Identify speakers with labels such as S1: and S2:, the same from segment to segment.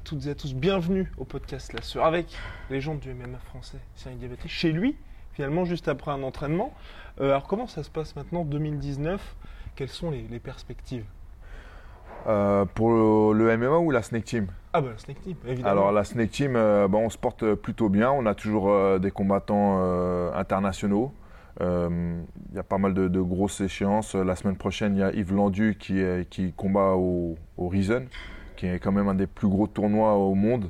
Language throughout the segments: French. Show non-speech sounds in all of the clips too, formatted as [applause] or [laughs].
S1: À toutes et à tous, bienvenue au podcast La Sœur avec légende du MMA français, Cyril Diabaté, chez lui, finalement juste après un entraînement. Euh, alors comment ça se passe maintenant, 2019 Quelles sont les, les perspectives?
S2: Euh, pour le, le MMA ou la Snake Team?
S1: Ah bah la Snake Team, évidemment.
S2: Alors la Snake Team, euh, bah, on se porte plutôt bien. On a toujours des combattants internationaux. Il y a pas mal de, de grosses échéances. La semaine prochaine, il y a Yves Landu qui combat au, au Reason, qui est quand même un des plus gros tournois au monde.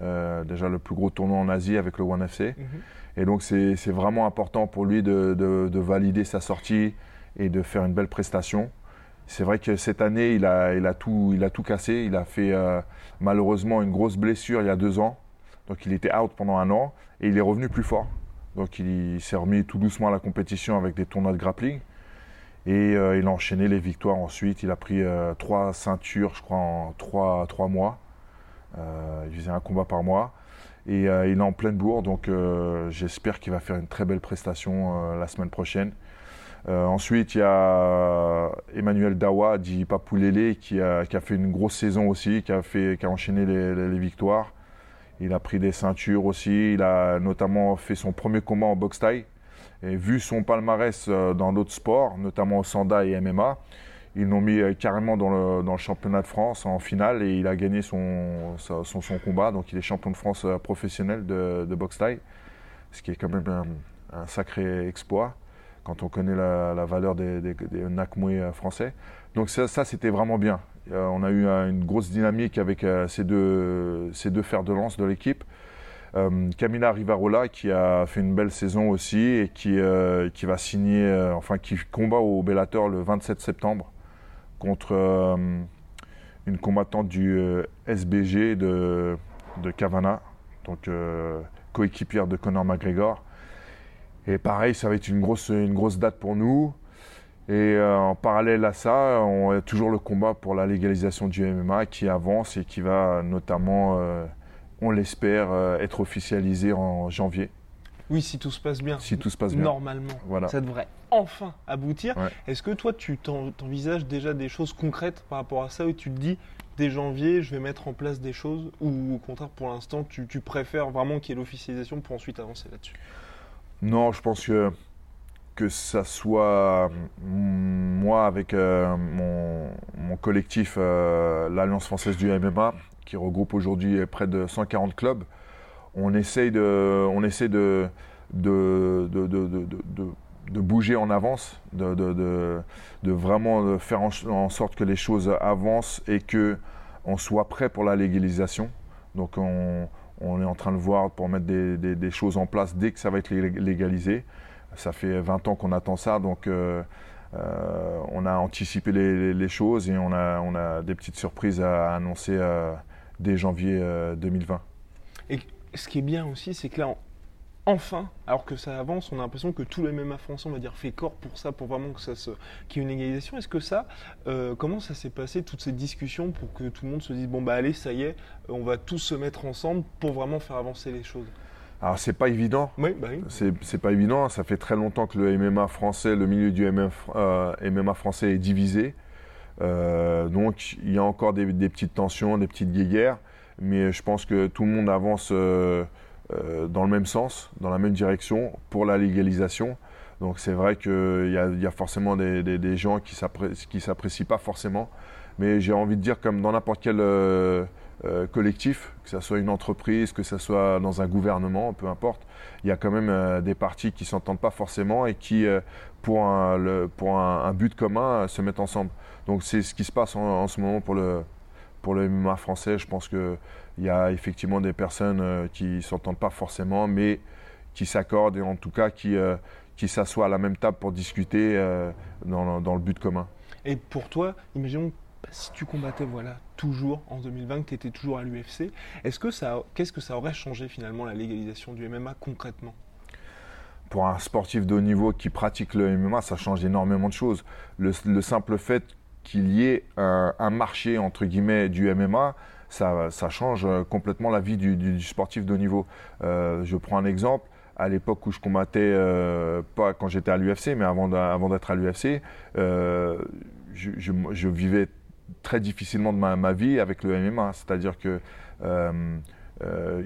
S2: Euh, déjà le plus gros tournoi en Asie avec le One FC.
S1: Mhm.
S2: Et donc c'est vraiment important pour lui de, de- de valider sa sortie et de faire une belle prestation. C'est vrai que cette année, il a, il a, tout, il a tout cassé. Il a fait euh, malheureusement une grosse blessure il y a deux ans. Donc il était out pendant un an et il est revenu plus fort. Donc il, s'est remis tout doucement à la compétition avec des tournois de grappling. Et euh, il a enchaîné les victoires ensuite. Il a pris euh, trois ceintures, je crois, en trois, trois mois. Euh, il faisait un combat par mois. Et il est en pleine bourre, donc j'espère qu'il va faire une très belle prestation la semaine prochaine. Ensuite, il y a Emmanuel Dawa, dit Papoulélé, qui a, qui a fait une grosse saison aussi, qui a, enchaîné les, les- victoires. Il a pris des ceintures aussi. Il a notamment fait son premier combat en boxe thaï. Et vu son palmarès euh, dans d'autres sports, notamment au Sanda et MMA, ils l'ont mis euh, carrément dans le, championnat de France en finale et il a gagné son, combat. Donc il est champion de France euh, professionnel de, boxe thaï, ce qui est quand même un, sacré exploit quand on connaît la, valeur des, des, Nakmoué français. Donc ça, c'était vraiment bien. On a eu une grosse dynamique avec ces, deux, ces deux fers de lance de l'équipe. Euh, Camila Rivarola qui a fait une belle saison aussi et qui, euh, qui va signer, euh, enfin qui combat au Bellator le 27 septembre contre euh, une combattante du SBG de, de Cavana, donc coéquipière de Conor McGregor. Et pareil, ça va être une grosse, une grosse date pour nous. Et en parallèle à ça, on a toujours le combat pour la légalisation du MMA qui avance et qui va notamment, on l'espère, euh, être officialisé en janvier,
S1: Oui, si tout se passe bien.
S2: si tout se passe bien.
S1: Normalement,
S2: Voilà.
S1: ça devrait enfin aboutir.
S2: Ouais.
S1: Est-ce que toi, tu t'en- t'envisages déjà des choses concrètes par rapport à ça où tu te dis, dès janvier, je vais mettre en place des choses ou au contraire, pour l'instant, tu, tu préfères vraiment qu'il y ait l'officialisation pour ensuite avancer là-dessus?
S2: Non, je pense que que ça soit mm, moi avec euh, mon, mon collectif, euh, l'Alliance française du MMA, qui regroupe aujourd'hui près de 140 clubs, on essaye de, on essaie de, de, de, de, bouger en avance, de, vraiment faire en, sorte que les choses avancent et que on soit prêt pour la légalisation. Donc on, est en train de voir pour mettre des, des- choses en place dès que ça va être lé- légalisé. Ça fait 20 ans qu'on attend ça, donc euh, euh, on a anticipé les, les- les choses et on a, on a des petites surprises à annoncer euh, dès janvier euh, 2020.
S1: Et ce qui est bien aussi, c'est que là, en- enfin, alors que ça avance, on a l'impression que tout le MMA français, on va dire, fait corps pour ça, pour vraiment que ça se, qu'il y ait une égalisation. Est-ce que ça, euh, comment ça s'est passé, toutes ces discussions, pour que tout le monde se dise, bon bah allez, ça y est, on va tous se mettre ensemble pour vraiment faire avancer les choses?
S2: Alors c'est pas évident,
S1: Oui, bah oui.
S2: c'est c'est pas évident. Ça fait très longtemps que le MMA français, le milieu du MMA, euh, MMA français est divisé. Euh, donc il y a encore des, petites tensions, des petites guéguerres, mais je pense que tout le monde avance euh, euh, dans le même sens, dans la même direction pour la légalisation. Donc c'est vrai qu'il y, a forcément des, gens qui ne s'apprécient pas forcément. Mais j'ai envie de dire, comme dans n'importe quel collectif, que ce soit une entreprise, que ce soit dans un gouvernement, peu importe, il y a quand même des partis qui ne s'entendent pas forcément et qui, pour un, but commun, se mettent ensemble. Donc c'est ce qui se passe en, ce moment pour le, pour le MMA français. Je pense qu'il y a effectivement des personnes qui ne s'entendent pas forcément, mais qui s'accordent et en tout cas qui qui s'assoient à la même table pour discuter euh, dans, le but commun.
S1: Et pour toi, imaginons si tu combattais voilà toujours en 2020, que tu étais toujours à l'UFC, est-ce que ça, qu'est-ce que ça aurait changé finalement la légalisation du MMA concrètement?
S2: Pour un sportif de haut niveau qui pratique le MMA, ça change énormément de choses. Le, simple fait qu'il y ait un, marché entre guillemets du MMA, ça, change complètement la vie du, sportif de haut niveau. Euh, je prends un exemple à l'époque où je combattais, euh, pas quand j'étais à l'UFC, mais avant d'être à l'UFC, euh, je, vivais très difficilement de ma, vie avec le MMA. C'est-à-dire que euh,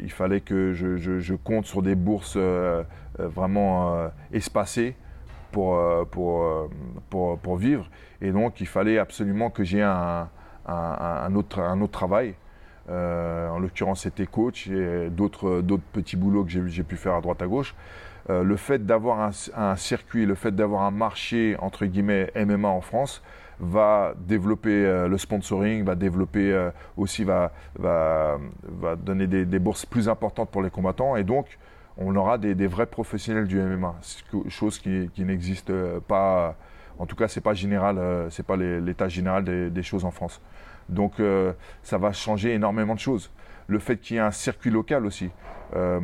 S2: il fallait que je, compte sur des bourses vraiment espacées pour, pour, pour, vivre. Et donc, il fallait absolument que j'ai un, un, autre, un autre travail. Euh, en l'occurrence, c'était coach et d'autres petits boulots que j'ai pu faire à droite à gauche. Euh, le fait d'avoir un, circuit, le fait d'avoir un marché entre guillemets MMA en France va développer euh, le sponsoring, va développer aussi, va, va, va donner des, bourses plus importantes pour les combattants et donc on aura des, vrais professionnels du MMA, chose qui, n'existe pas. En tout cas, c'est pas général, c'est pas l'état général des, choses en France. Donc euh, ça va changer énormément de choses. Le fait qu'il y ait un circuit local aussi. Euh,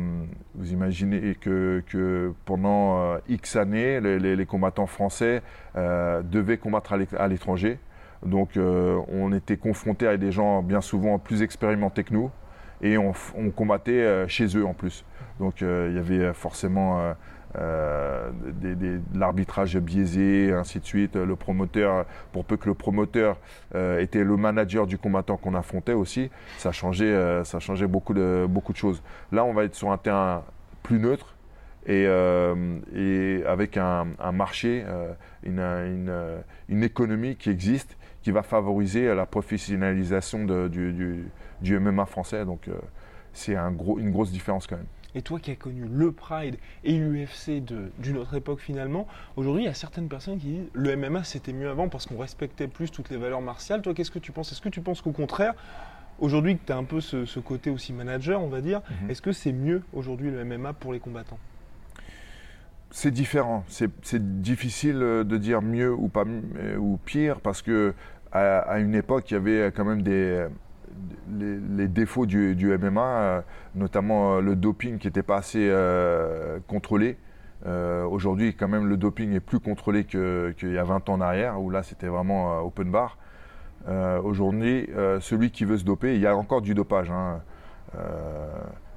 S2: vous imaginez que, pendant euh, X années, les, combattants français devaient combattre à l'étranger. Donc on était confronté à des gens bien souvent plus expérimentés que nous et on, combattait chez eux en plus. Donc il y avait forcément euh, de l'arbitrage biaisé, ainsi de suite. Le promoteur, pour peu que le promoteur euh, était le manager du combattant qu'on affrontait aussi, ça changeait, euh, ça changeait beaucoup de, beaucoup de choses. Là, on va être sur un terrain plus neutre et, et avec un, marché, une, une, une, économie qui existe, qui va favoriser la professionnalisation de, du, du, du, MMA français. Donc, c'est un gros, une grosse différence quand même.
S1: Et toi qui as connu le Pride et l'UFC d'une autre époque finalement, aujourd'hui il y a certaines personnes qui disent le MMA c'était mieux avant parce qu'on respectait plus toutes les valeurs martiales. Toi qu'est-ce que tu penses? Est-ce que tu penses qu'au contraire, aujourd'hui que tu as un peu ce, côté aussi manager on va dire, mhm. est-ce que c'est mieux aujourd'hui le MMA pour les combattants?
S2: C'est différent. C'est difficile de dire mieux ou pas ou pire parce que à une époque il y avait quand même des les, défauts du, MMA, euh, notamment euh, le doping qui n'était pas assez euh, contrôlé. Aujourd'hui, quand même, le doping est plus contrôlé qu'il y a 20 ans en arrière, où là, c'était vraiment open bar. Aujourd'hui, celui qui veut se doper, il y a encore du dopage. Hein.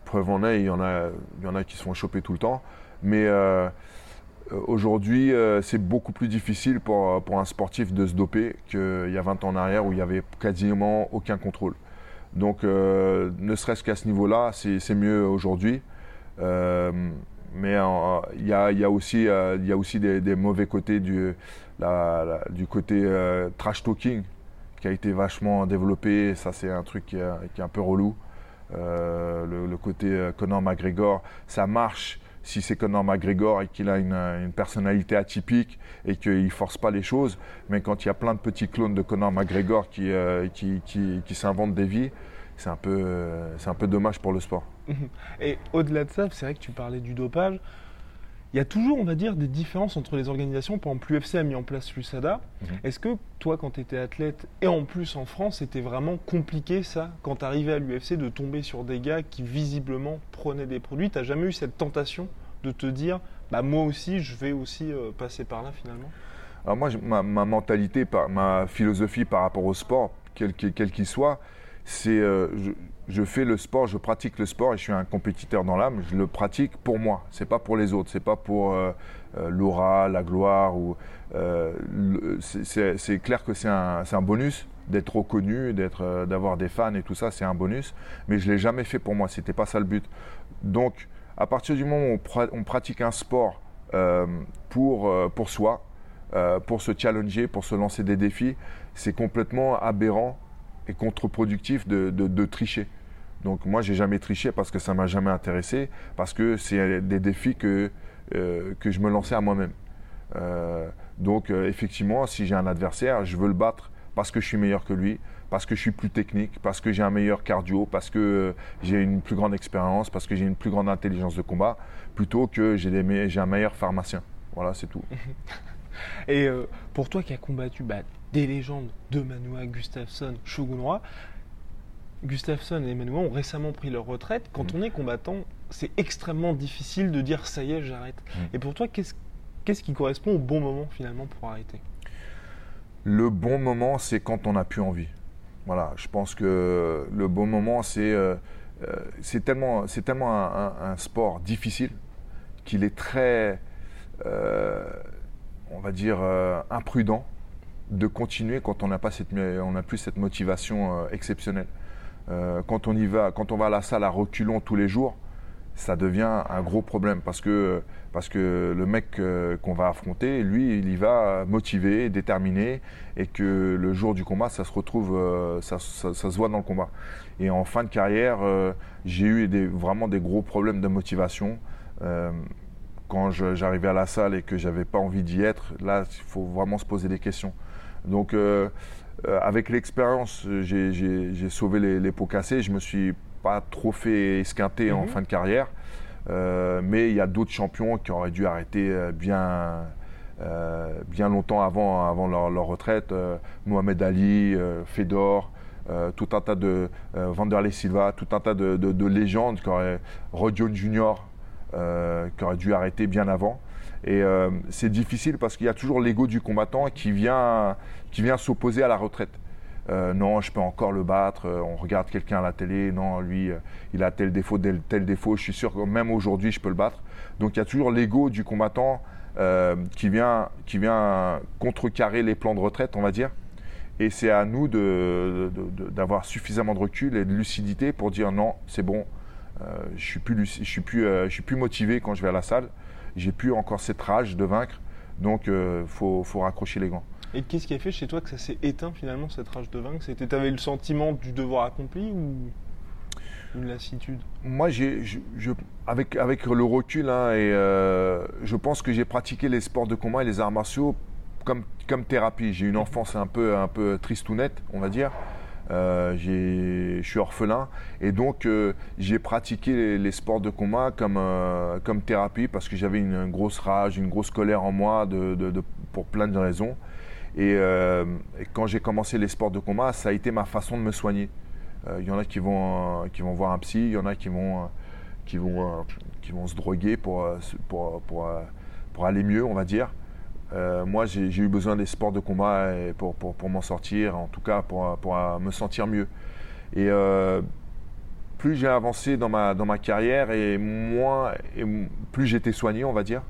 S2: preuve en est, il y, en a, il y en a qui se font choper tout le temps. Mais aujourd'hui, c'est beaucoup plus difficile pour, pour, un sportif de se doper qu'il y a 20 ans en arrière, où il n'y avait quasiment aucun contrôle. Donc, euh, ne serait-ce qu'à ce, niveau-là, c'est mieux aujourd'hui. Euh, mais il y, a, aussi, euh, y a aussi des, mauvais côtés du, du côté trash talking qui a été vachement développé. Ça, c'est un truc qui est, un peu relou. le, côté Conor McGregor, ça marche si c'est Conor McGregor et qu'il a une, personnalité atypique et qu'il force pas les choses. Mais quand il y a plein de petits clones de Conor McGregor qui, euh, s'inventent des vies, c'est un, peu, euh, un peu dommage pour le sport.
S1: Et au-delà de ça, c'est vrai que tu parlais du dopage. Il y a toujours, on va dire, des différences entre les organisations. Par exemple, l'UFC a mis en place l'USADA. Mhm. Est-ce que toi, quand tu étais athlète, et en plus en France, c'était vraiment compliqué ça, quand tu arrivais à l'UFC, de tomber sur des gars qui visiblement prenaient des produits? Tu n'as jamais eu cette tentation de te dire, bah, moi aussi, je vais aussi euh, passer par là finalement?
S2: Alors moi, ma, mentalité, ma philosophie par rapport au sport, quel qu'il soit, c'est euh, je, fais le sport, je pratique le sport et je suis un compétiteur dans l'âme. Je le pratique pour moi, c'est pas pour les autres, c'est pas pour euh, euh, l'aura, la gloire ou c'est clair que c'est un, un, bonus d'être reconnu, d'être, d'avoir des fans et tout ça, c'est un bonus. Mais je l'ai jamais fait pour moi, c'était pas ça le but. Donc à partir du moment où on, pratique un sport pour, pour soi, pour se challenger, pour se lancer des défis, c'est complètement aberrant et contre-productif de, de, tricher. Donc moi, j'ai jamais triché parce que ça m'a jamais intéressé, parce que c'est des défis que, que je me lançais à moi-même. donc effectivement, si j'ai un adversaire, je veux le battre parce que je suis meilleur que lui, parce que je suis plus technique, parce que j'ai un meilleur cardio, parce que euh, j'ai une plus grande expérience, parce que j'ai une plus grande intelligence de combat, plutôt que j'ai un meilleur pharmacien. Voilà, c'est tout. [laughs]
S1: Et euh, pour toi qui as combattu bah, des légendes de Manoa, Gustafsson, Shogun Gustafsson et Manoa ont récemment pris leur retraite. Quand mm. on est combattant, c'est extrêmement difficile de dire ça y est, j'arrête. Mm. Et pour toi, qu'est-ce qui correspond au bon moment finalement pour arrêter?
S2: Le bon moment, c'est quand on n'a plus envie. Voilà, je pense que le bon moment, c'est euh, euh, tellement, tellement un, sport difficile qu'il est très, euh, on va dire, imprudent de continuer quand on n'a pas cette, on plus cette motivation exceptionnelle. quand on y va, quand on va à la salle à reculons tous les jours, ça devient un gros problème parce que, parce que le mec euh, qu'on va affronter, lui, il y va motivé, déterminé, et que le jour du combat, ça se retrouve, euh, ça, se voit dans le combat. Et en fin de carrière, euh, j'ai eu vraiment des gros problèmes de motivation. quand j'arrivais à la salle et que j'avais pas envie d'y être, là, il faut vraiment se poser des questions. Donc, avec l'expérience, j'ai sauvé les, les pots cassés. Je me suis pas trop fait esquinter en mhm. fin de carrière. Euh, mais il y a d'autres champions qui auraient dû arrêter euh, bien, euh, bien longtemps avant, avant leur, retraite. Mohamed Ali, Fedor, tout un tas de Vanderlei Silva, tout un tas de, légendes qui auraient Rodion Junior qui aurait dû arrêter bien avant. Et c'est difficile parce qu'il y a toujours l'ego du combattant qui vient, qui vient s'opposer à la retraite. Euh, non, je peux encore le battre. Euh, on regarde quelqu'un à la télé, non, lui, euh, il a tel défaut, tel, défaut. Je suis sûr que même aujourd'hui, je peux le battre. Donc il y a toujours l'ego du combattant qui, vient, qui vient contrecarrer les plans de retraite, on va dire. Et c'est à nous d'avoir suffisamment de recul et de lucidité pour dire non, c'est bon, je je suis plus motivé quand je vais à la salle. J'ai plus encore cette rage de vaincre. Donc il faut, faut raccrocher les gants.
S1: Et qu'est-ce qui a fait chez toi que ça s'est éteint finalement cette rage de vaincre? C'était t'avais le sentiment du devoir accompli ou une lassitude?
S2: Moi, j'ai, avec, avec le recul, hein, et euh, je pense que j'ai pratiqué les sports de combat et les arts martiaux comme, comme thérapie. J'ai une enfance un peu, un peu tristounette, on va dire. Euh, je suis orphelin et donc euh, j'ai pratiqué les, sports de combat comme, comme thérapie parce que j'avais une, grosse rage, une grosse colère en moi de, de, pour plein de raisons. Euh, et, quand j'ai commencé les sports de combat, ça a été ma façon de me soigner. Il euh, y en a qui vont, qui vont voir un psy, il y en a qui vont, qui vont, qui vont se droguer pour, pour, pour, pour aller mieux, on va dire. Euh, moi, j'ai eu besoin des sports de combat pour, pour, pour m'en sortir, en tout cas pour, pour me sentir mieux. Et plus j'ai avancé dans ma, dans ma carrière et moins, et plus j'étais soigné, on va dire,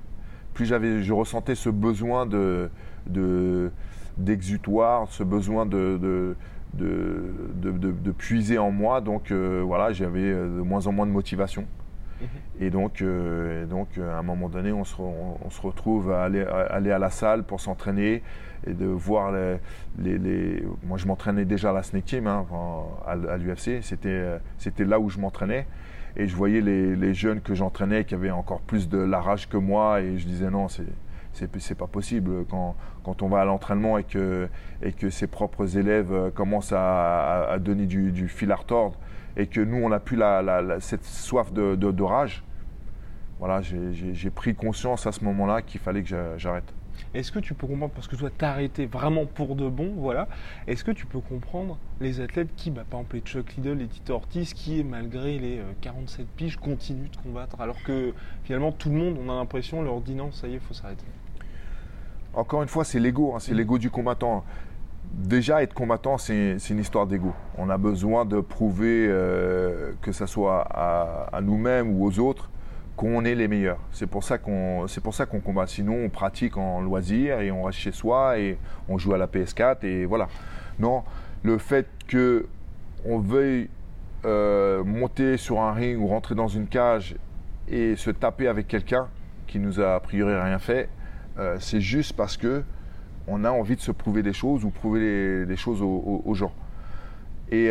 S2: plus je ressentais ce besoin de, de, d'exutoire, ce besoin de, de, puiser en moi. Donc euh, voilà, j'avais euh, de moins en moins de motivation. Et donc, euh, donc à un moment donné, on se, retrouve à aller, à la salle pour s'entraîner et de voir les. Moi, je m'entraînais déjà à la Snake Team, hein, à, l'UFC. C'était, c'était là où je m'entraînais. Et je voyais les, jeunes que j'entraînais qui avaient encore plus de la rage que moi. Et je disais non, c'est c'est pas possible quand, quand on va à l'entraînement et que, et que ses propres élèves euh, commencent à, à, donner du, du, fil à retordre et que nous on n'a plus la, la, cette soif de, de, rage. Voilà, j'ai pris conscience à ce moment-là qu'il fallait que j'arrête.
S1: Est-ce que tu peux comprendre, parce que toi t'as arrêté vraiment pour de bon, voilà, est-ce que tu peux comprendre les athlètes qui, bah, par exemple les Chuck Liddell et Tito Ortiz, qui malgré les 47 euh, piges continuent de combattre, alors que finalement tout le monde, on a l'impression, leur dit non, ça y est, il faut s'arrêter?
S2: Encore une fois, c'est l'ego, hein, c'est l'ego du combattant. Déjà, être combattant, c'est une histoire d'ego. On a besoin de prouver, euh, que ce soit à, nous-mêmes ou aux autres, qu'on est les meilleurs. C'est pour ça qu'on qu'on combat. Sinon, on pratique en loisir et on reste chez soi et on joue à la PS4 et voilà. Non, le fait que on veuille euh, monter sur un ring ou rentrer dans une cage et se taper avec quelqu'un, qui nous a a priori rien fait, euh, c'est juste parce que on a envie de se prouver des choses ou prouver des choses aux, gens. Et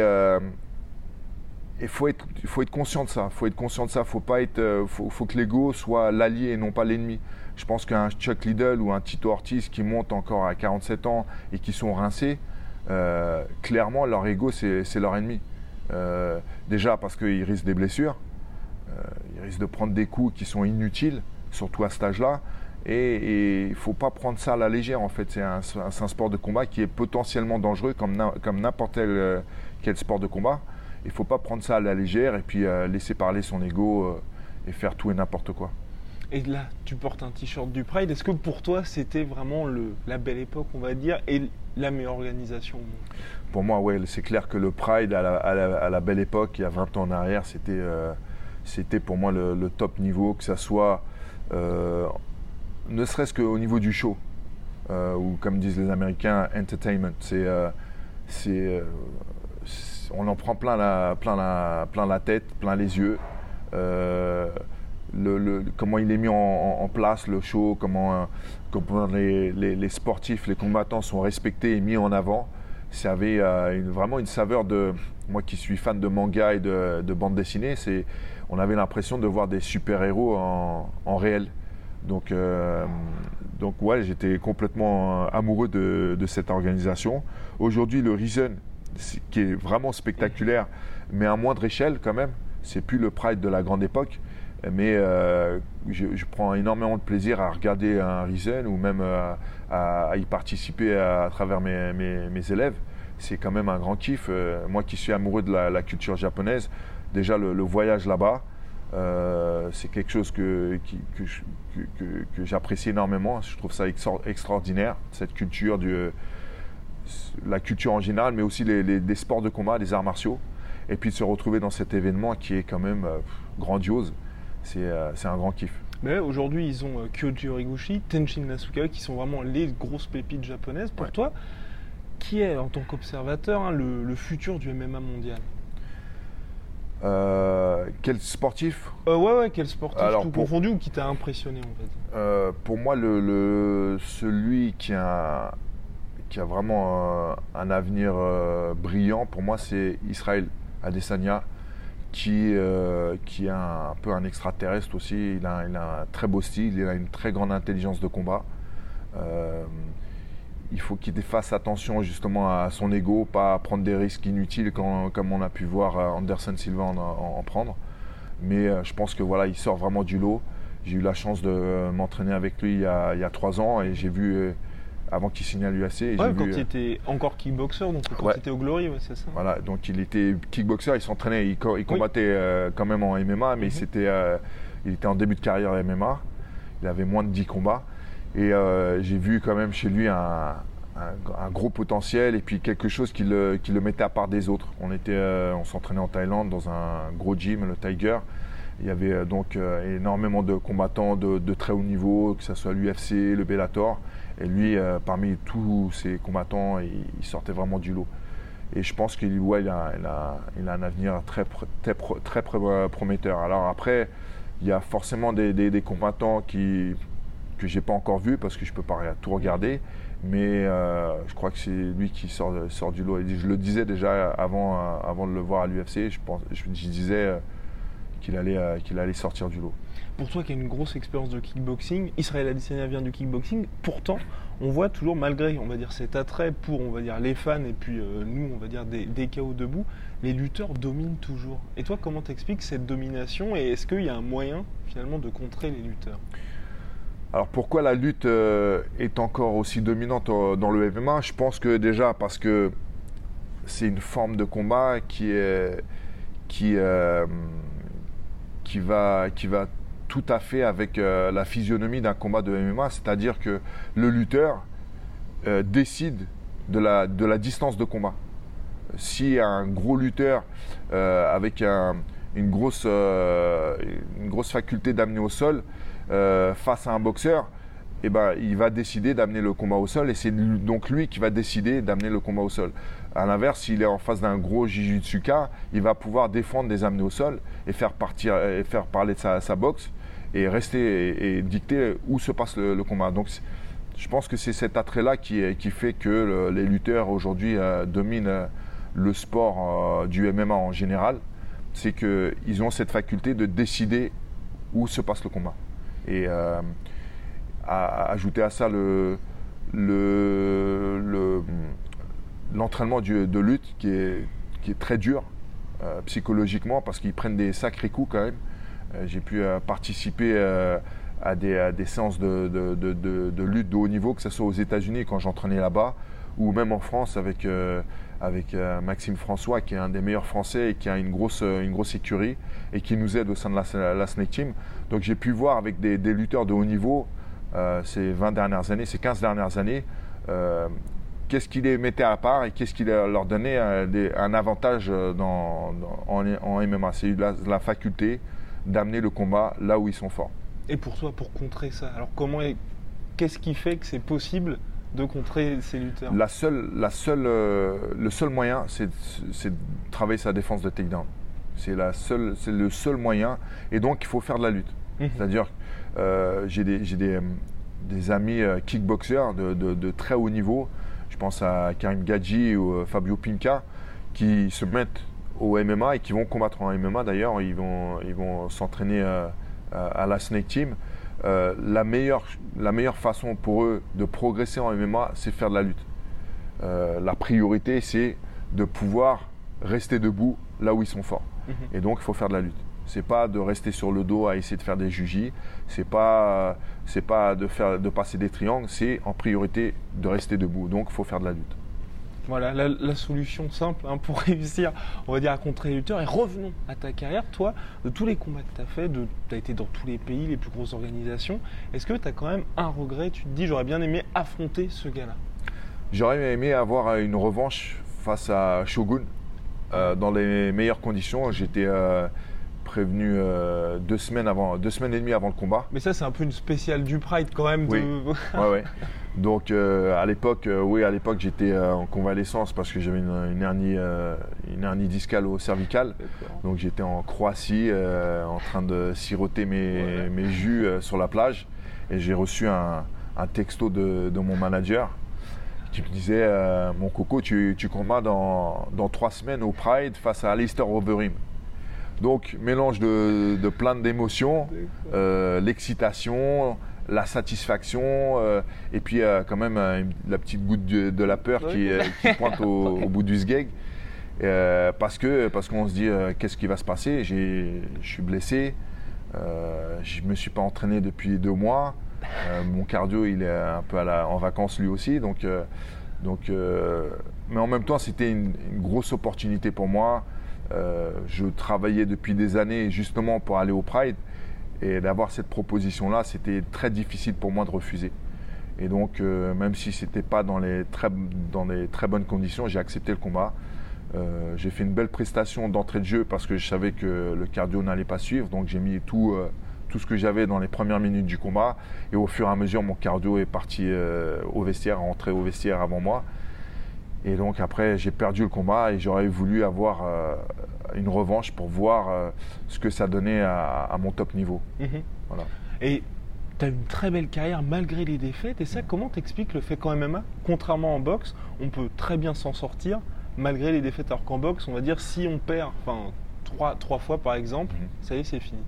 S2: il faut être, faut être conscient de ça. faut être conscient de ça. Faut pas être, euh, faut, que l'ego soit l'allié et non pas l'ennemi. Je pense qu'un Chuck Liddell ou un Tito Ortiz qui montent encore à 47 ans et qui sont rincés, euh, clairement leur ego c'est leur ennemi. Euh, déjà parce qu'ils risquent des blessures, ils risquent de prendre des coups qui sont inutiles, surtout à cet âge-là. Et il ne faut pas prendre ça à la légère en fait. C'est un, un, sport de combat qui est potentiellement dangereux comme n'importe quel sport de combat il ne faut pas prendre ça à la légère et puis euh, laisser parler son ego euh, et faire tout et n'importe quoi.
S1: Et là, tu portes un t-shirt du Pride. Est-ce que pour toi, c'était vraiment le, la belle époque, on va dire, et la meilleure organisation
S2: Pour moi, oui, c'est clair que le Pride, à la, belle époque, il y a 20 ans en arrière, c'était, euh, c'était pour moi le, top niveau, que ça soit, ne serait-ce qu'au niveau du show, ou comme disent les Américains, entertainment. C'est, c'est on en prend plein la, plein la, plein la tête, plein les yeux. Euh, comment il est mis en, place, le show, comment, les, sportifs, les combattants sont respectés et mis en avant. Ça avait euh, vraiment une saveur de. Moi qui suis fan de manga et de, bande dessinée, c'est, on avait l'impression de voir des super-héros en, réel. Donc, euh, donc ouais, j'étais complètement amoureux de, cette organisation. Aujourd'hui, le Reason, qui est vraiment spectaculaire, mais à moindre échelle quand même. C'est plus le Pride de la grande époque, mais euh, je, prends énormément de plaisir à regarder un Risen ou même euh, à, y participer à, travers mes, mes, élèves. C'est quand même un grand kiff. Euh, moi qui suis amoureux de la, culture japonaise, déjà le, voyage là-bas, c'est quelque chose que, que, que j'apprécie énormément. Je trouve ça extraordinaire, cette culture du la culture en général, mais aussi les, des sports de combat, des arts martiaux. Et puis de se retrouver dans cet événement qui est quand même euh, grandiose, euh, c'est un grand kiff.
S1: Mais aujourd'hui, ils ont euh, Kyoji Horiguchi, Tenshin Nasukawa, qui sont vraiment les grosses pépites japonaises. Pour toi, qui est, en tant qu'observateur, hein, le, futur du MMA mondial?
S2: Quel sportif
S1: Ouais, ouais, quel sportif tout confondu ou qui t'a impressionné en
S2: fait? Pour moi, le, celui qui a qui a vraiment un, avenir euh, brillant, pour moi, c'est Israël Adesanya, qui, euh, qui est un, peu un extraterrestre aussi. Il a, a, un très beau style, il a une très grande intelligence de combat. Euh, il faut qu'il fasse attention justement à son ego, pas prendre des risques inutiles comme on a pu voir Anderson Silva en, prendre. Mais je pense que voilà, il sort vraiment du lot. J'ai eu la chance de m'entraîner avec lui il y, a, il y a trois ans et j'ai vu avant qu'il signe à l'UAC.
S1: Ouais, quand il était encore kickboxer, donc quand il était au Glory, c'est ça.
S2: Voilà, donc il était kickboxer, il s'entraînait, il, combattait euh, quand même en MMA, mais mhm. euh, il était en début de carrière MMA. Il avait moins de 10 combats. Et euh, j'ai vu quand même chez lui un, gros potentiel et puis quelque chose qui le, mettait à part des autres. On, était, on s'entraînait en Thaïlande dans un gros gym, le Tiger. Il y avait donc énormément de combattants de, très haut niveau, que ce soit l'UFC, le Bellator. Et lui, euh, parmi tous ces combattants, il, sortait vraiment du lot. Et je pense qu'il il a, il a, un avenir très, très, prometteur. Alors après, il y a forcément des, combattants qui, que je n'ai pas encore vus parce que je peux pas tout regarder. Mais euh, je crois que c'est lui qui sort, sort du lot. Je le disais déjà avant, avant de le voir à l'UFC, je, je, disais euh, qu'il allait, qu'il allait sortir du lot
S1: pour toi qui as une grosse expérience de kickboxing, Israël Adesanya vient du kickboxing, pourtant on voit toujours malgré on va dire cet attrait pour on va dire les fans et puis euh, nous on va dire des chaos debout, les lutteurs dominent toujours. Et toi comment t'expliques cette domination et est-ce qu'il y a un moyen finalement de contrer les lutteurs?
S2: Alors pourquoi la lutte euh, est encore aussi dominante euh, dans le MMA Je pense que déjà parce que c'est une forme de combat qui qui qui va qui va tout à fait avec euh, la physionomie d'un combat de MMA, c'est-à-dire que le lutteur euh, décide de la, de la distance de combat. Si un gros lutteur euh, avec une, grosse, une grosse faculté d'amener au sol face à un boxeur, eh ben, il va décider d'amener le combat au sol et c'est donc lui qui va décider d'amener le combat au sol. À l'inverse, s'il est en face d'un gros Jujutsuka, il va pouvoir défendre des amener au sol et faire, partir, faire parler de sa boxe et rester et, dicter où se passe le, combat. Donc je pense que c'est cet attrait-là qui, qui, fait que les lutteurs aujourd'hui dominent le sport du MMA en général. C'est qu'ils ont cette faculté de décider où se passe le combat. Et à, ajouter à ça le, l'entraînement le, de lutte qui est, qui est très dur euh, psychologiquement parce qu'ils prennent des sacrés coups quand même. Euh, j'ai pu euh, participer à des, des, séances de, de, de, lutte de haut niveau, que ce soit aux États-Unis quand j'entraînais là-bas, ou même en France avec, avec Maxime François, qui est un des meilleurs Français et qui a une grosse, une grosse écurie et qui nous aide au sein de la, la Snake Team. Donc j'ai pu voir avec des, lutteurs de haut niveau euh, ces 20 dernières années, ces 15 dernières années, euh, qu'est-ce qui les mettait à part et qu'est-ce qui leur donnait un, avantage en, MMA C'est la, la faculté d'amener le combat là où ils sont forts.
S1: Et pour toi, pour contrer ça, alors comment qu'est-ce qui fait que c'est possible de contrer ces lutteurs
S2: la seule, la seule, euh, Le seul moyen, c'est de travailler sa défense de takedown. C'est le seul moyen. Et donc, il faut faire de la lutte. Mhm. C'est-à-dire euh, j'ai des, des, amis euh, kickboxers de, très haut niveau. Je pense à Karim Gadji ou euh, Fabio Pinca qui se mettent au MMA et qui vont combattre en MMA d'ailleurs. Ils vont, ils vont s'entraîner à la Snake Team. La, meilleure, la meilleure façon pour eux de progresser en MMA, c'est faire de la lutte. la priorité, c'est de pouvoir rester debout là où ils sont forts. Mhm. Et donc, il faut faire de la lutte. C'est pas de rester sur le dos à essayer de faire des jugis. C'est pas, c'est pas de faire, de passer des triangles. C'est en priorité de rester debout. Donc, il faut faire de la lutte.
S1: Voilà la, solution simple hein, pour [laughs] réussir, on va dire, à contrer les. Et revenons à ta carrière. Toi, de tous les combats que tu as fait, tu as été dans tous les pays, les plus grosses organisations. Est-ce que tu as quand même un regret? Tu te dis, j'aurais bien aimé affronter ce gars-là
S2: J'aurais aimé avoir une revanche face à Shogun euh, dans les meilleures conditions. J'étais. Euh, prévenu euh, deux semaines avant, deux semaines et demie avant le combat.
S1: Mais ça, c'est un peu une spéciale du Pride quand même.
S2: Oui. [laughs] ouais, Donc euh, à l'époque, euh, oui, à l'époque, j'étais en convalescence parce que j'avais une, hernie, une hernie discale au cervical. Donc j'étais en Croatie, en train de siroter mes, mes jus sur la plage, et j'ai reçu un, un texto de, de, mon manager qui me disait Mon coco, tu, tu combats dans, dans trois semaines au Pride face à Alistair Overeem. Donc, mélange de, plein d'émotions, euh, l'excitation, la satisfaction, euh, et puis euh, quand même la petite goutte de, la peur qui, pointe au, bout du sgeg. parce que parce qu'on se dit qu'est-ce qui va se passer? Je suis blessé, je ne me suis pas entraîné depuis deux mois, mon cardio il est un peu en vacances lui aussi, donc, donc mais en même temps c'était une, grosse opportunité pour moi. Euh, je travaillais depuis des années justement pour aller au Pride. Et d'avoir cette proposition-là, c'était très difficile pour moi de refuser. Et donc, euh, même si ce n'était pas dans les, très, dans les très bonnes conditions, j'ai accepté le combat. Euh, j'ai fait une belle prestation d'entrée de jeu parce que je savais que le cardio n'allait pas suivre. Donc, j'ai mis tout, tout ce que j'avais dans les premières minutes du combat. Et au fur et à mesure, mon cardio est parti au vestiaire, rentré au vestiaire avant moi. Et donc après, j'ai perdu le combat et j'aurais voulu avoir euh, une revanche pour voir euh, ce que ça donnait à, mon top niveau. Mhm.
S1: Voilà. Et tu as une très belle carrière malgré les défaites. Et ça, comment t'expliques le fait qu'en MMA, contrairement en boxe, on peut très bien s'en sortir malgré les défaites? Alors qu'en boxe, on va dire si on perd enfin, trois, trois fois par exemple, mhm. ça y est, c'est fini.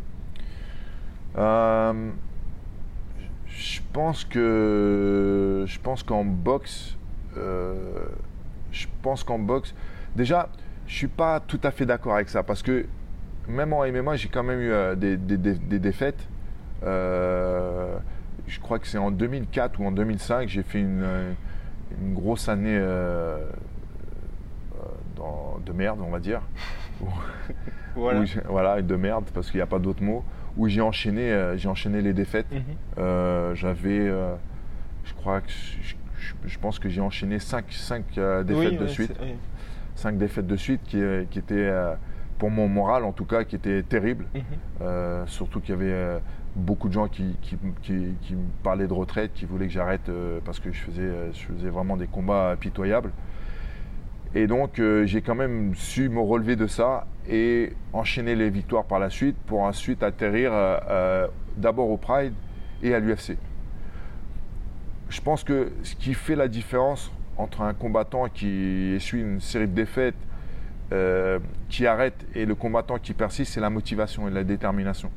S2: Euh, je pense que je pense qu'en boxe, je pense qu'en boxe, déjà, je ne suis pas tout à fait d'accord avec ça parce que même en MMA, j'ai quand même eu euh, des, défaites. Euh, je crois que c'est en 2004 ou en 2005, j'ai fait une, grosse année euh, de merde, on va dire. [laughs] voilà. voilà, de merde, parce qu'il n'y a pas d'autre mot. Où j'ai enchaîné, j'ai enchaîné les défaites. Mhm. J'avais, je crois que je, pense que j'ai enchaîné 5 euh, défaites de suite. 5 défaites de suite qui, euh, qui étaient, euh, pour mon moral en tout cas, qui étaient terribles. Mhm. surtout qu'il y avait beaucoup de gens qui, qui, me parlaient de retraite, qui voulaient que j'arrête parce que je faisais, je faisais vraiment des combats pitoyables. Et donc j'ai quand même su me relever de ça et enchaîner les victoires par la suite pour ensuite atterrir d'abord au Pride et à l'UFC. Je pense que ce qui fait la différence entre un combattant qui essuie une série de défaites, euh, qui arrête, et le combattant qui persiste, c'est la motivation et la détermination.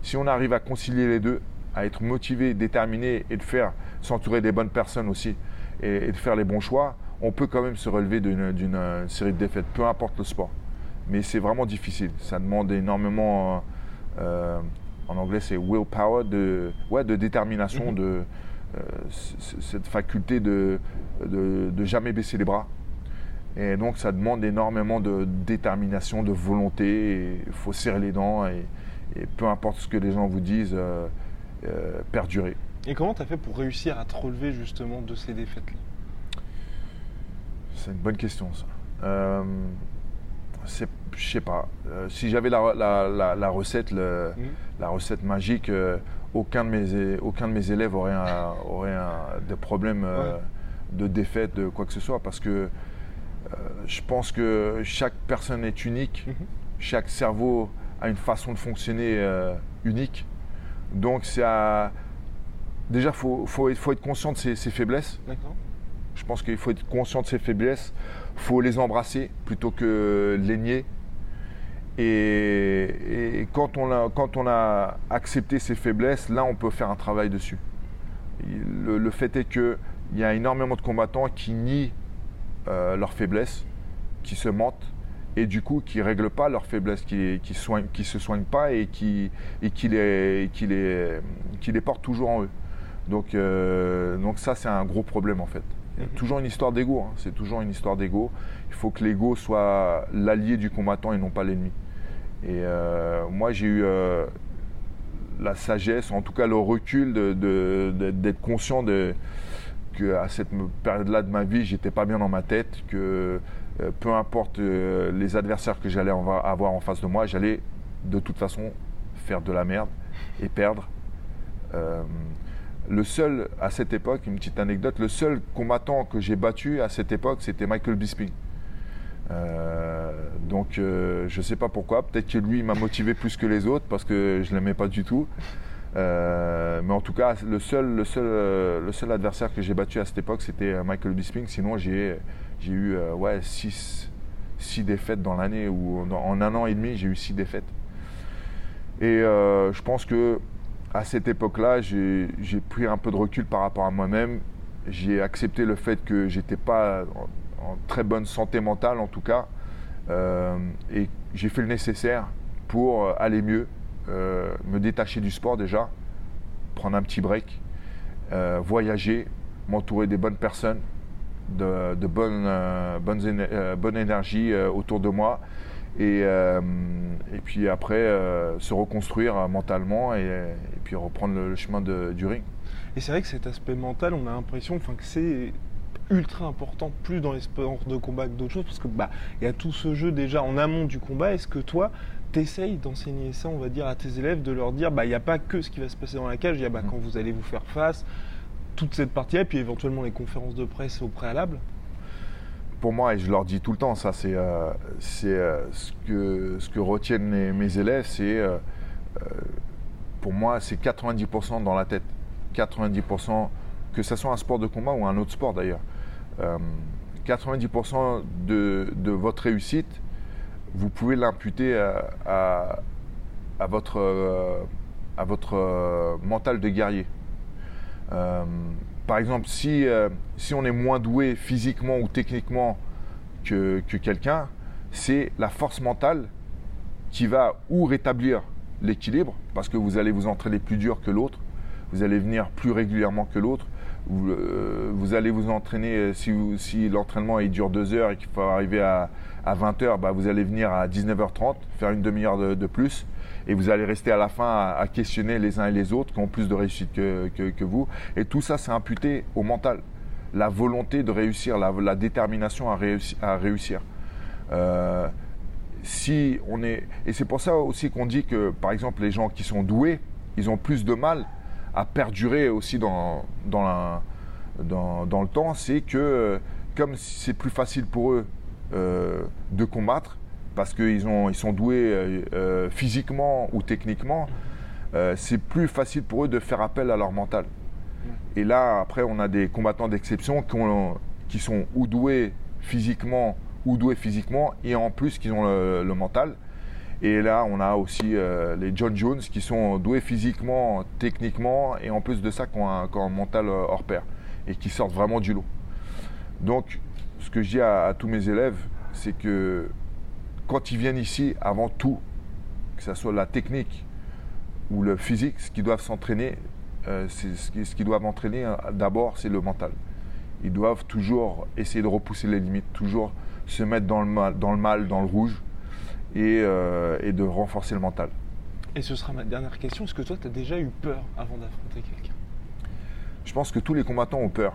S2: Si on arrive à concilier les deux, à être motivé, déterminé et de faire s'entourer des bonnes personnes aussi et, de faire les bons choix, on peut quand même se relever d'une série de défaites, peu importe le sport. Mais c'est vraiment difficile. Ça demande énormément, euh, en anglais c'est willpower, de, ouais, de détermination, mhm. de euh, cette faculté de, de, jamais baisser les bras. Et donc ça demande énormément de détermination, de volonté. Il faut serrer les dents et, peu importe ce que les gens vous disent, euh, euh, perdurer.
S1: Et comment tu as fait pour réussir à te relever justement de ces défaites-là?
S2: C'est une bonne question ça. Euh, je sais pas. Euh, si j'avais la, recette, le, mhm. la recette magique, euh, aucun, de mes, aucun de mes élèves aurait, un, aurait des problèmes de défaite, de quoi que ce soit, parce que je pense que chaque personne est unique, mhm. chaque cerveau a une façon de fonctionner unique. Donc, déjà, il faut, faut, être conscient de ses, faiblesses. Je pense qu'il faut être conscient de ses faiblesses. Il faut les embrasser plutôt que les nier. Et, quand, on a, quand on a accepté ces faiblesses, là, on peut faire un travail dessus. Le, fait est qu'il y a énormément de combattants qui nient euh, leurs faiblesses, qui se mentent et du coup qui ne règlent pas leurs faiblesses, qui qui qui se soignent pas et qui, et qui, les, qui, les, qui les portent toujours en eux. Donc, euh, donc ça, c'est un gros problème en fait. Mhm. toujours une histoire d'ego, hein. c'est toujours une histoire d'ego. Il faut que l'ego soit l'allié du combattant et non pas l'ennemi. Et euh, moi, j'ai eu euh, la sagesse, en tout cas le recul d'être conscient de, qu'à cette période-là de ma vie, j'étais pas bien dans ma tête, que euh, peu importe les adversaires que j'allais avoir en face de moi, j'allais de toute façon faire de la merde et perdre. Euh, le seul, à cette époque, une petite anecdote, le seul combattant que j'ai battu à cette époque, c'était Michael Bisping. donc je ne sais pas pourquoi, peut-être que lui m'a motivé plus que les autres parce que je ne l'aimais pas du tout. mais en tout cas, le seul, le seul, le seul adversaire que j'ai battu à cette époque, c'était Michael Bisping. Sinon, j'ai eu euh, ouais, six, défaites dans l'année, ou en un an et demi, j'ai eu six défaites. Et euh, je pense que à cette époque-là, j'ai pris un peu de recul par rapport à moi-même. J'ai accepté le fait que j'étais pas en, très bonne santé mentale, en tout cas. Euh, et j'ai fait le nécessaire pour aller mieux, me détacher du sport déjà, prendre un petit break, voyager, m'entourer des bonnes personnes, de, de bonne, euh, euh, bonne énergie euh, autour de moi. Et, et puis après, se reconstruire mentalement et, puis reprendre le, chemin de, du ring.
S1: Et c'est vrai que cet aspect mental, on a l'impression que c'est ultra important, plus dans les sports de combat que d'autres choses, parce que bah il y a tout ce jeu déjà en amont du combat. Est-ce que toi, t'essayes d'enseigner ça, on va dire, à tes élèves, de leur dire, bah il n'y a pas que ce qui va se passer dans la cage, il y a bah, mmh. quand vous allez vous faire face, toute cette partie-là, puis éventuellement les conférences de presse au préalable?
S2: Pour moi, et je leur dis tout le temps, ça c'est euh, euh, ce, que, ce que retiennent mes, élèves, c'est euh, pour moi c'est 90% dans la tête. 90%, que ce soit un sport de combat ou un autre sport d'ailleurs. 90% de, votre réussite, vous pouvez l'imputer à, votre, à votre mental de guerrier. Euh, par exemple, si, euh, si on est moins doué physiquement ou techniquement que, quelqu'un, c'est la force mentale qui va ou rétablir l'équilibre, parce que vous allez vous entraîner plus dur que l'autre, vous allez venir plus régulièrement que l'autre, vous, euh, allez vous entraîner, si, si l'entraînement dure deux heures et qu'il faut arriver à, à 20h, bah, vous allez venir à 19h30, faire une demi-heure de, plus, et vous allez rester à la fin à, questionner les uns et les autres qui ont plus de réussite que, vous. Et tout ça, c'est imputé au mental. La volonté de réussir, la, détermination à, réussir. Euh, si on est, et c'est pour ça aussi qu'on dit que, par exemple, les gens qui sont doués, ils ont plus de mal à perdurer aussi dans, dans, le temps. C'est que, comme c'est plus facile pour eux euh, de combattre parce qu'ils ils sont doués euh, euh, physiquement ou techniquement. euh, c'est plus facile pour eux de faire appel à leur mental. Et là, après, on a des combattants d'exception qui, qui, sont ou doués physiquement, ou doués physiquement, et en plus qui ont le, mental. Et là, on a aussi euh, les John Jones qui sont doués physiquement, techniquement, et en plus de ça, qui ont un, mental hors pair, et qui sortent vraiment du lot. Donc, ce que je dis à, tous mes élèves, c'est que quand ils viennent ici, avant tout, que ce soit la technique ou le physique, ce qu'ils doivent s'entraîner, euh, ce qu'ils doivent entraîner hein, d'abord, c'est le mental. Ils doivent toujours essayer de repousser les limites, toujours se mettre dans le mal, dans le, mal, dans le rouge, et, euh, et de renforcer le mental.
S1: Et ce sera ma dernière question. Est-ce que toi, tu as déjà eu peur avant d'affronter quelqu'un?
S2: Je pense que tous les combattants ont peur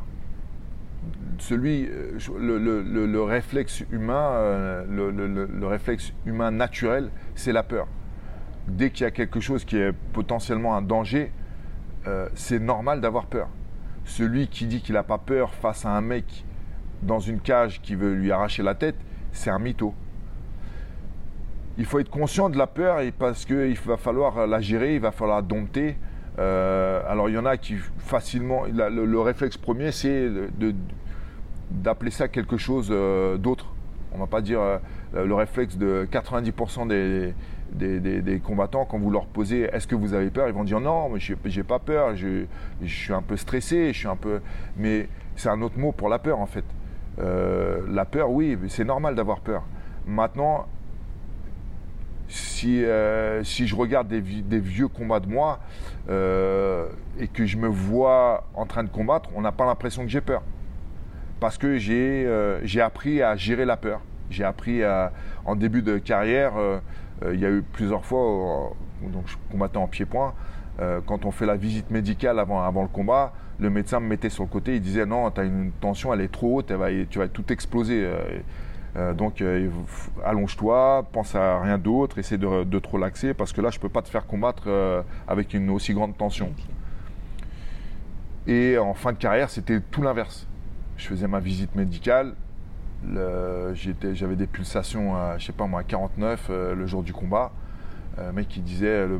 S2: celui, euh, le, réflexe humain, euh, le, réflexe humain naturel, c'est la peur. Dès qu'il y a quelque chose qui est potentiellement un danger, euh, c'est normal d'avoir peur. Celui qui dit qu'il n'a pas peur face à un mec dans une cage qui veut lui arracher la tête, c'est un mytho. Il faut être conscient de la peur parce qu'il va falloir la gérer, il va falloir dompter. Alors il y en a qui facilement, le, réflexe premier, c'est d'appeler ça quelque chose euh, d'autre. On ne va pas dire euh, le réflexe de 90% des, combattants, quand vous leur posez est-ce que vous avez peur, ils vont dire non, mais je n'ai pas peur, je, suis un peu stressé, je suis un peu. Mais c'est un autre mot pour la peur en fait. Euh, la peur, oui, c'est normal d'avoir peur. Maintenant, si, si je regarde des, vieux combats de moi et que je me vois en train de combattre, on n'a pas l'impression que j'ai peur parce que euh, j'ai appris à gérer la peur. J'ai appris à, en début de carrière, euh, euh, il y a eu plusieurs fois, donc je combattais en pied-point, quand on fait la visite médicale avant, avant le combat, le médecin me mettait sur le côté, il disait non, tu as une tension, elle est trop haute, tu vas tout exploser. Donc allonge-toi, pense à rien d'autre, essaie de, de, te relaxer parce que là je ne peux pas te faire combattre avec une aussi grande tension. Et en fin de carrière, c'était tout l'inverse je faisais ma visite médicale. J'avais des pulsations à, je sais pas moi, 49 euh, le jour du combat. Euh, mec qui disait, le,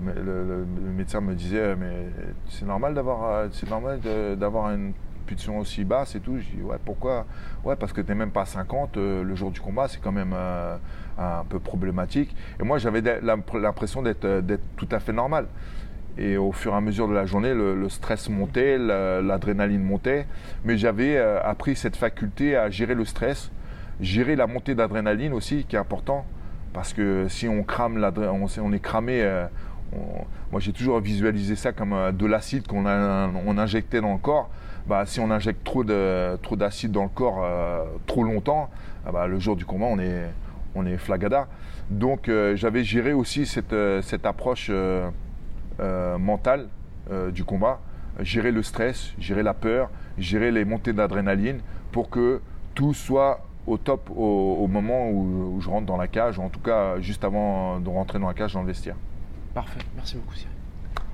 S2: médecin me disait, mais c'est normal d'avoir, euh, c'est normal d'avoir une pulsion aussi basse et tout. Je dis ouais pourquoi? Ouais parce que tu n'es même pas à 50 le jour du combat, c'est quand même un peu problématique. Et moi j'avais l'impression d'être tout à fait normal. Et au fur et à mesure de la journée, le, stress montait, l'adrénaline montait. Mais j'avais euh, appris cette faculté à gérer le stress, gérer la montée d'adrénaline aussi, qui est important. Parce que si on crame on, on est cramé. Euh, moi, j'ai toujours visualisé ça comme euh, de l'acide qu'on on injectait dans le corps. Bah, si on injecte trop d'acide trop dans le corps trop longtemps, ah bah, le jour du combat, on est, on est flagada. Donc, j'avais géré aussi cette, cette approche euh, mental euh, du combat, gérer le stress, gérer la peur, gérer les montées d'adrénaline pour que tout soit au top au, moment où, je rentre dans la cage, ou en tout cas juste avant de rentrer dans la cage dans le vestiaire.
S1: Parfait, merci beaucoup Cyril.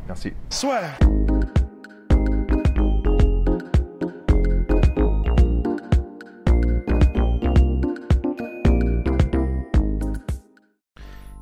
S2: Merci.
S1: Soit.